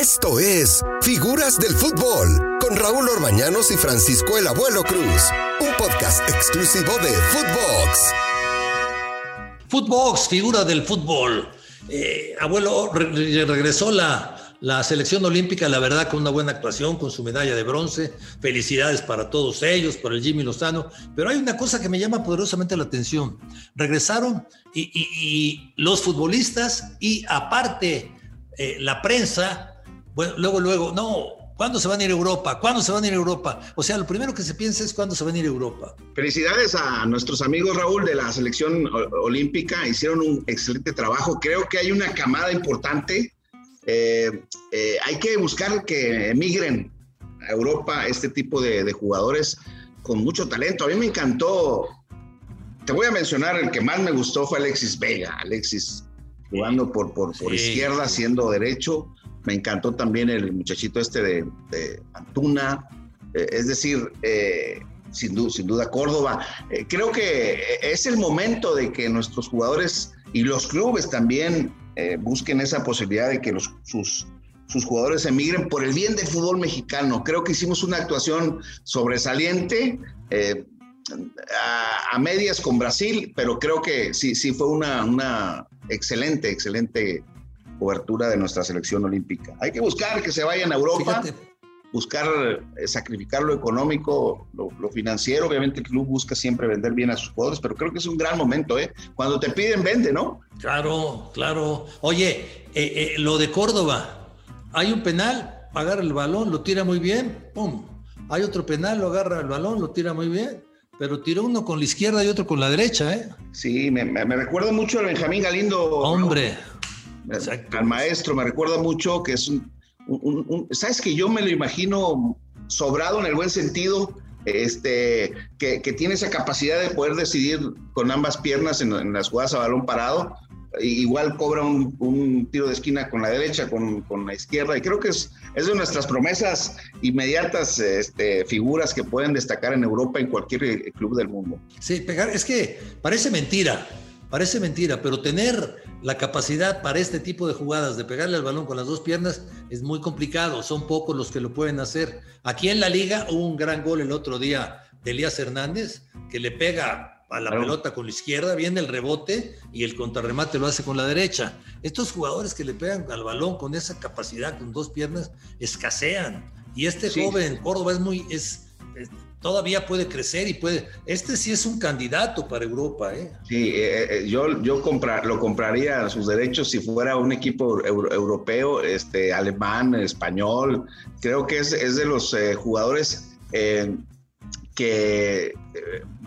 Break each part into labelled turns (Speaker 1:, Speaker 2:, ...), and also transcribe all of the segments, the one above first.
Speaker 1: Esto es Figuras del Fútbol con Raúl Orbañanos y Francisco el Abuelo Cruz, un podcast exclusivo de Footbox.
Speaker 2: Footbox, figura del fútbol. Eh, abuelo, regresó la, la selección olímpica, la verdad, con una buena actuación, con su medalla de bronce. Felicidades para todos ellos, para el Jimmy Lozano. Pero hay una cosa que me llama poderosamente la atención. Regresaron y, los futbolistas y aparte eh, la prensa bueno, luego, luego, no, ¿cuándo se van a ir a Europa? ¿Cuándo se van a ir a Europa? O sea, lo primero que se piensa es cuándo se van a ir a Europa.
Speaker 3: Felicidades a nuestros amigos Raúl de la selección olímpica, hicieron un excelente trabajo. Creo que hay una camada importante. Eh, eh, hay que buscar que emigren a Europa este tipo de, jugadores con mucho talento. A mí me encantó, te voy a mencionar, el que más me gustó fue Alexis Vega. Alexis jugando por, por, por izquierda, siendo derecho me encantó también el muchachito este de, Antuna. Eh, es decir, eh, sin, duda, Córdoba. Eh, creo que es el momento de que nuestros jugadores y los clubes también busquen esa posibilidad de que sus, sus jugadores emigren por el bien del fútbol mexicano. Creo que hicimos una actuación sobresaliente. A, a, medias con Brasil, pero creo que sí, sí fue una, una excelente, excelente cobertura de nuestra selección olímpica. Hay que buscar que se vayan a Europa, buscar eh, sacrificar lo económico, lo, financiero. Obviamente el club busca siempre vender bien a sus jugadores, pero creo que es un gran momento, ¿eh? Cuando te piden, vende, ¿no?
Speaker 2: Claro, claro. Oye, eh, eh, lo de Córdoba, hay un penal, agarra el balón, lo tira muy bien, ¡pum! Hay otro penal, lo agarra el balón, lo tira muy bien pero tiró uno con la izquierda y otro con la derecha, ¿eh?
Speaker 3: Sí, me, me, recuerda mucho a Benjamín Galindo.
Speaker 2: Hombre,
Speaker 3: al maestro, me recuerda mucho que es un, sabes que yo me lo imagino sobrado en el buen sentido, este, que, tiene esa capacidad de poder decidir con ambas piernas en, las jugadas a balón parado. Igual cobra un, tiro de esquina con la derecha, con, la izquierda, y creo que es, es de nuestras promesas inmediatas este, figuras que pueden destacar en Europa en cualquier club del mundo.
Speaker 2: Sí, pegar, es que parece mentira, Parece mentira, pero tener la capacidad para este tipo de jugadas de pegarle al balón con las dos piernas es muy complicado. Son pocos los que lo pueden hacer. Aquí en la liga hubo un gran gol el otro día de Elías Hernández que le pega a la pelota con la izquierda, viene el rebote y el contrarremate lo hace con la derecha. Estos jugadores que le pegan al balón con esa capacidad, con dos piernas, escasean. Y este joven Córdoba es muy, es, todavía puede crecer y puede. Este sí es un candidato para Europa, ¿eh?
Speaker 3: Sí, eh, eh, yo, yo comprar, lo compraría sus derechos si fuera un equipo europeo, este, alemán, español. Creo que es, es de los eh, jugadores que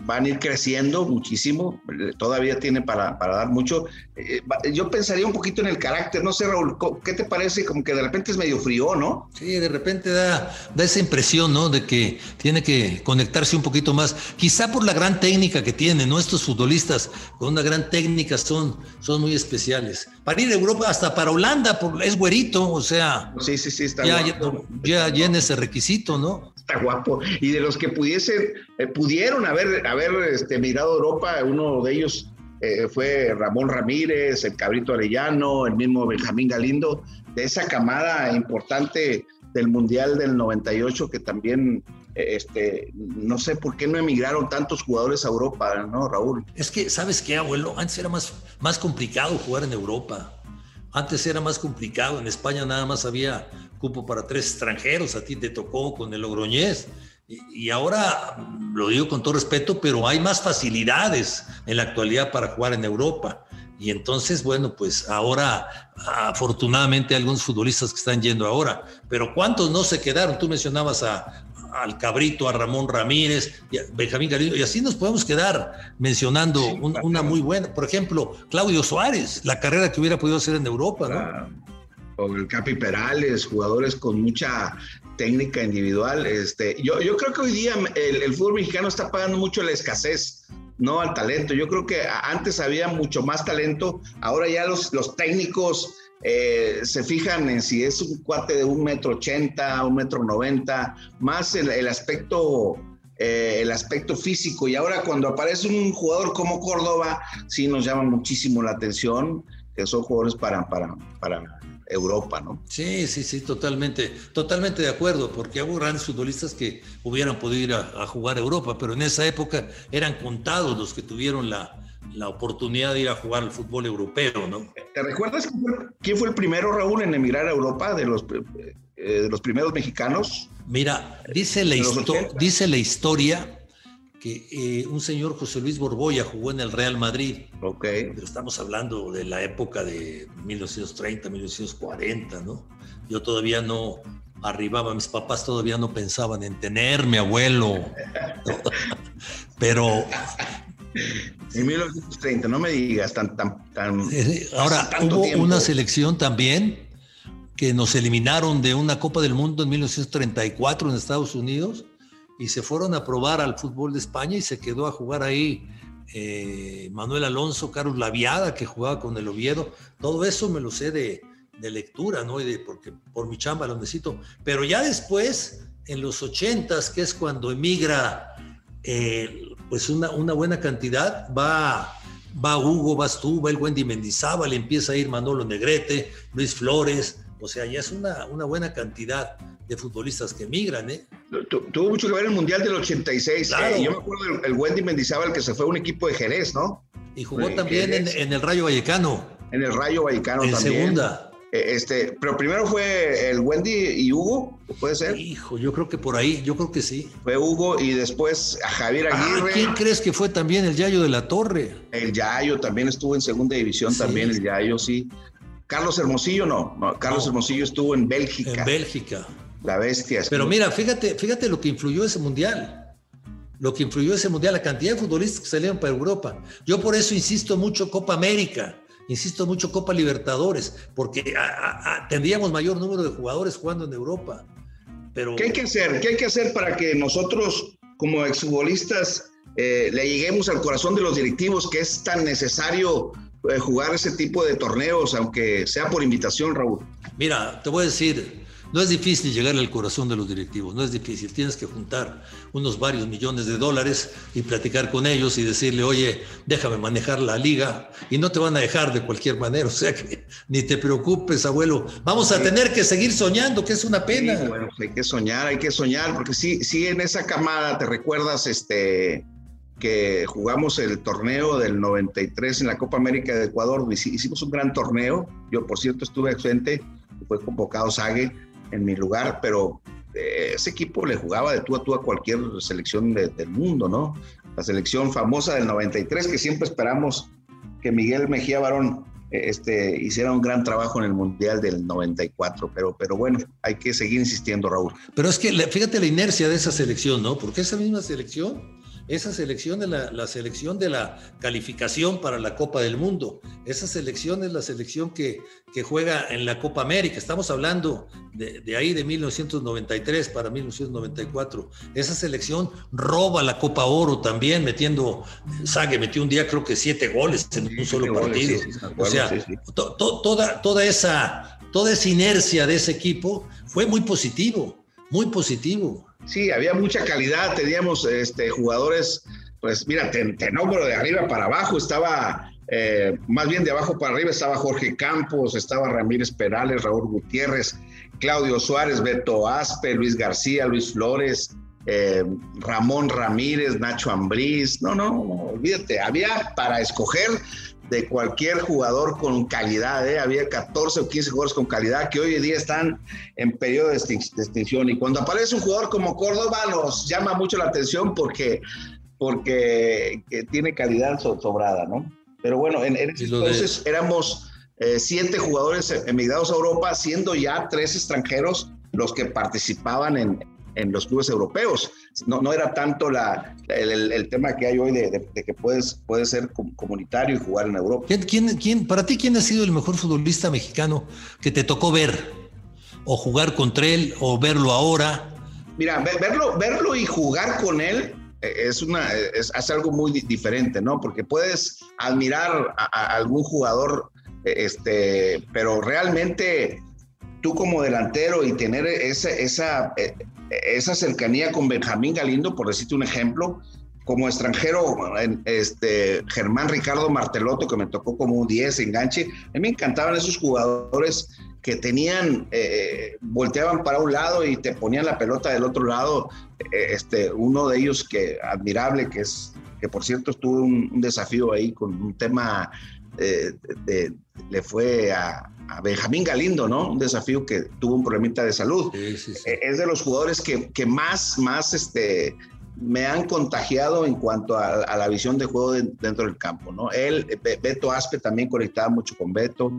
Speaker 3: van a ir creciendo muchísimo, todavía tiene para, para dar mucho. Eh, yo pensaría un poquito en el carácter, no sé, Raúl, ¿qué te parece? Como que de repente es medio frío, ¿no?
Speaker 2: Sí, de repente da, da esa impresión, ¿no? De que tiene que conectarse un poquito más, quizá por la gran técnica que tiene, ¿no? Estos futbolistas con una gran técnica son, son muy especiales. Para ir a Europa, hasta para Holanda, es güerito, o sea.
Speaker 3: Sí, sí, sí, está
Speaker 2: ya, ya, llena ese requisito, ¿no?
Speaker 3: Está guapo. Y de los que pudiesen, eh, pudieron haber haber este, mirado Europa, uno de ellos eh, fue Ramón Ramírez, el Cabrito Arellano, el mismo Benjamín Galindo, de esa camada importante del Mundial del 98 que también, eh, este, no sé por qué no emigraron tantos jugadores a Europa, ¿no, Raúl?
Speaker 2: Es que, ¿sabes qué, abuelo? Antes era más, más complicado jugar en Europa. Antes era más complicado. En España nada más había cupo para tres extranjeros. A ti te tocó con el Logroñés y ahora, lo digo con todo respeto, pero hay más facilidades en la actualidad para jugar en Europa. Y entonces, bueno, pues ahora, afortunadamente, hay algunos futbolistas que están yendo ahora, pero ¿cuántos no se quedaron? Tú mencionabas a, al Cabrito, a Ramón Ramírez, a Benjamín Galindo, y así nos podemos quedar mencionando una muy buena, por ejemplo, Claudio Suárez, la carrera que hubiera podido hacer en Europa, ¿no?
Speaker 3: O el Capi Perales, jugadores con mucha técnica individual. Este, yo, yo creo que hoy día el, fútbol mexicano está pagando mucho la escasez, no al talento. Yo creo que antes había mucho más talento, ahora ya los, los técnicos eh, se fijan en si es un cuate de un metro ochenta, un metro noventa, más el, el aspecto eh, el aspecto físico. Y ahora cuando aparece un jugador como Córdoba, sí nos llama muchísimo la atención, que son jugadores para, para, para Europa, ¿no?
Speaker 2: Sí, sí, sí, totalmente, totalmente de acuerdo, porque hubo grandes futbolistas que hubieran podido ir a, jugar a Europa, pero en esa época eran contados los que tuvieron la, la oportunidad de ir a jugar al fútbol europeo, ¿no?
Speaker 3: ¿Te recuerdas quién fue el primero, Raúl, en emigrar a Europa de los, eh, de los primeros mexicanos?
Speaker 2: Mira, dice la, dice la historia que eh, un señor José Luis Borboya jugó en el Real Madrid.
Speaker 3: Ok.
Speaker 2: Pero estamos hablando de la época de 1930, 1940, ¿no? Yo todavía no arribaba, mis papás todavía no pensaban en tenerme, abuelo. Pero.
Speaker 3: En 1930, no me digas tan. tan, tan
Speaker 2: eh, Ahora, hubo una selección también que nos eliminaron de una Copa del Mundo en 1934 en Estados Unidos y se fueron a probar al fútbol de España y se quedó a jugar ahí eh, Manuel Alonso, Carlos Laviada, que jugaba con el Oviedo. Todo eso me lo sé de, lectura, ¿no? Y de, porque por mi chamba lo necesito. Pero ya después, en los ochentas, que es cuando emigra eh, pues una, una, buena cantidad, va, va Hugo, vas tú, va el Wendy Mendizábal, empieza a ir Manolo Negrete, Luis Flores, o sea, ya es una, una buena cantidad de futbolistas que emigran, ¿eh?
Speaker 3: tuvo mucho que ver el Mundial del 86. Eh, yo me acuerdo del el Wendy Mendizábal que se fue a un equipo de Jerez, ¿no?
Speaker 2: Y jugó también en, el Rayo Vallecano.
Speaker 3: En el Rayo Vallecano
Speaker 2: en
Speaker 3: también.
Speaker 2: segunda.
Speaker 3: Eh, este, pero primero fue el Wendy y Hugo, ¿puede ser?
Speaker 2: Hijo, yo creo que por ahí, yo creo que sí.
Speaker 3: Fue Hugo y después a Javier ah, Aguirre.
Speaker 2: ¿Quién crees que fue también el Yayo de la Torre?
Speaker 3: El Yayo también estuvo en segunda división, también el Yayo, sí. Carlos Hermosillo no, Carlos Hermosillo estuvo en Bélgica.
Speaker 2: En Bélgica.
Speaker 3: La bestia.
Speaker 2: Pero mira, fíjate, fíjate lo que influyó ese mundial. Lo que influyó ese mundial, la cantidad de futbolistas que salieron para Europa. Yo por eso insisto mucho Copa América, insisto mucho Copa Libertadores, porque tendríamos mayor número de jugadores jugando en Europa. Pero...
Speaker 3: ¿Qué hay que hacer? ¿Qué hay que hacer para que nosotros, como exfutbolistas, eh, le lleguemos al corazón de los directivos que es tan necesario eh, jugar ese tipo de torneos, aunque sea por invitación, Raúl?
Speaker 2: Mira, te voy a decir, no es difícil llegar al corazón de los directivos, no es difícil. Tienes que juntar unos varios millones de dólares y platicar con ellos y decirle, oye, déjame manejar la liga y no te van a dejar de cualquier manera. O sea que ni te preocupes, abuelo. Vamos a tener que seguir soñando, que es una pena.
Speaker 3: bueno, hay que soñar, hay que soñar, porque sí, sí en esa camada te recuerdas este que jugamos el torneo del 93 en la Copa América de Ecuador, hicimos un gran torneo, yo por cierto estuve ausente, fue convocado Sague, en mi lugar, pero eh, ese equipo le jugaba de tú a tú a cualquier selección del mundo, ¿no? La selección famosa del 93, que siempre esperamos que Miguel Mejía Barón eh, este, hiciera un gran trabajo en el Mundial del 94, pero, pero bueno, hay que seguir insistiendo, Raúl.
Speaker 2: Pero es que fíjate la inercia de esa selección, ¿no? Porque esa misma selección esa selección es la, selección de la calificación para la Copa del Mundo. Esa selección es la selección que, que juega en la Copa América. Estamos hablando de, ahí de 1993 para 1994. Esa selección roba la Copa Oro también, metiendo, Sague metió un día creo que siete goles en un solo partido. o sea, toda, toda, esa, toda esa inercia de ese equipo fue muy positivo, muy positivo.
Speaker 3: Sí, había mucha calidad, teníamos este, jugadores, pues mira, te, de arriba para abajo, estaba, eh, más bien de abajo para arriba estaba Jorge Campos, estaba Ramírez Perales, Raúl Gutiérrez, Claudio Suárez, Beto Aspe, Luis García, Luis Flores, eh, Ramón Ramírez, Nacho Ambriz, no, no, olvídate, había para escoger de cualquier jugador con calidad. ¿eh? Había 14 o 15 jugadores con calidad que hoy en día están en periodo de, extinción. Y cuando aparece un jugador como Córdoba nos llama mucho la atención porque, porque tiene calidad sobrada, ¿no? Pero bueno, en, entonces éramos eh, siete jugadores emigrados a Europa, siendo ya tres extranjeros los que participaban en, en los clubes europeos. No, no era tanto la, el, tema que hay hoy de, que puedes, puedes ser comunitario y jugar en Europa.
Speaker 2: ¿Quién, quién, para ti, quién ha sido el mejor futbolista mexicano que te tocó ver? O jugar contra él, o verlo ahora.
Speaker 3: Mira, verlo, verlo y jugar con él eh, es, una, es, algo muy diferente, ¿no? Porque puedes admirar a, algún jugador, eh, este, pero realmente tú como delantero y tener esa, esa, eh, esa cercanía con Benjamín Galindo, por decirte un ejemplo, como extranjero, este, Germán Ricardo Marteloto, que me tocó como un 10 enganche, a mí me encantaban esos jugadores que tenían, eh, volteaban para un lado y te ponían la pelota del otro lado. Eh, este, uno de ellos que admirable, que es, que por cierto estuvo un, desafío ahí con un tema, eh, de, le fue a, Benjamín Galindo, ¿no? Un desafío que tuvo un problemita de salud. Es de los jugadores que, que más, más, este, me han contagiado en cuanto a, la visión de juego dentro del campo, ¿no? Él, Beto Aspe también conectaba mucho con Beto,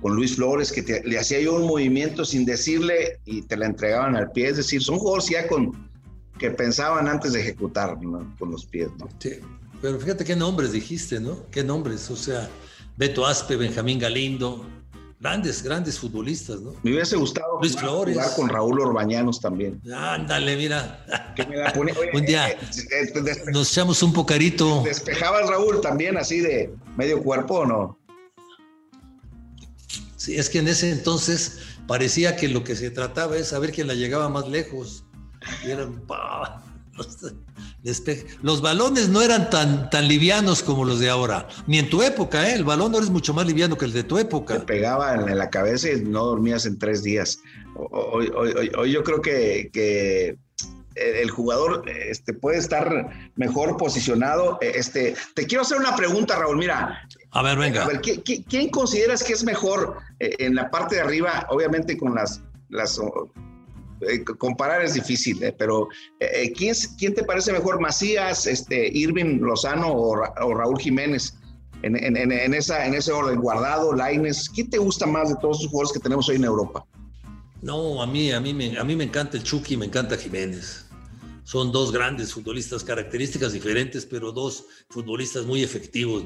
Speaker 3: con Luis Flores, que le hacía yo un movimiento sin decirle y te la entregaban al pie, es decir, son jugadores ya con, que pensaban antes de ejecutar con los pies, ¿no?
Speaker 2: Sí, pero fíjate qué nombres dijiste, ¿no? Qué nombres, o sea, Beto Aspe, Benjamín Galindo, Grandes, grandes futbolistas, ¿no?
Speaker 3: Me hubiese gustado
Speaker 2: Luis Flores.
Speaker 3: jugar con Raúl Orbañanos también.
Speaker 2: Ándale, mira. un día eh, eh, nos echamos un pocarito.
Speaker 3: ¿Despejaba Raúl también así de medio cuerpo o no?
Speaker 2: Sí, es que en ese entonces parecía que lo que se trataba es saber quién la llegaba más lejos. Y eran, los balones no eran tan, tan livianos como los de ahora, ni en tu época, ¿eh? el balón ahora es mucho más liviano que el de tu época.
Speaker 3: Te pegaba en la cabeza y no dormías en tres días. Hoy, yo creo que, el jugador este, puede estar mejor posicionado. Este, te quiero hacer una pregunta, Raúl. Mira.
Speaker 2: A ver, venga.
Speaker 3: ¿quién consideras que es mejor eh, en la parte de arriba? Obviamente con las, las eh, comparar es difícil, eh, pero eh, ¿quién, ¿quién, te parece mejor, Macías, este, Irving Lozano o, Raúl Jiménez? En, esa, en ese orden, Guardado, Laines, ¿quién te gusta más de todos esos jugadores que tenemos hoy en Europa?
Speaker 2: No, a mí, a mí, me, a mí me encanta el Chucky, me encanta Jiménez. Son dos grandes futbolistas, características diferentes, pero dos futbolistas muy efectivos.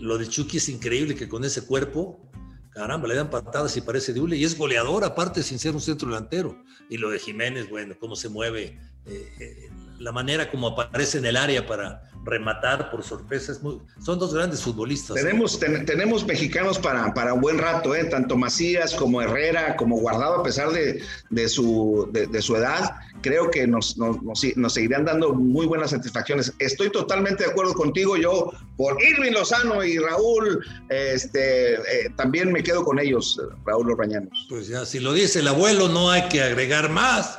Speaker 2: lo de Chucky es increíble que con ese cuerpo caramba, le dan patadas y parece de hule. Y es goleador, aparte, sin ser un centro delantero. Y lo de Jiménez, bueno, cómo se mueve, eh, eh, la manera como aparece en el área para rematar por sorpresa. son dos grandes futbolistas.
Speaker 3: Tenemos, tenemos mexicanos para, para un buen rato, ¿eh? tanto Macías como Herrera, como Guardado, a pesar de, de, su, de, su edad, creo que nos, nos, nos, seguirán dando muy buenas satisfacciones. Estoy totalmente de acuerdo contigo, yo por Irving Lozano y Raúl, este, eh, también me quedo con ellos, Raúl Orbañanos.
Speaker 2: Pues ya, si lo dice el abuelo, no hay que agregar más.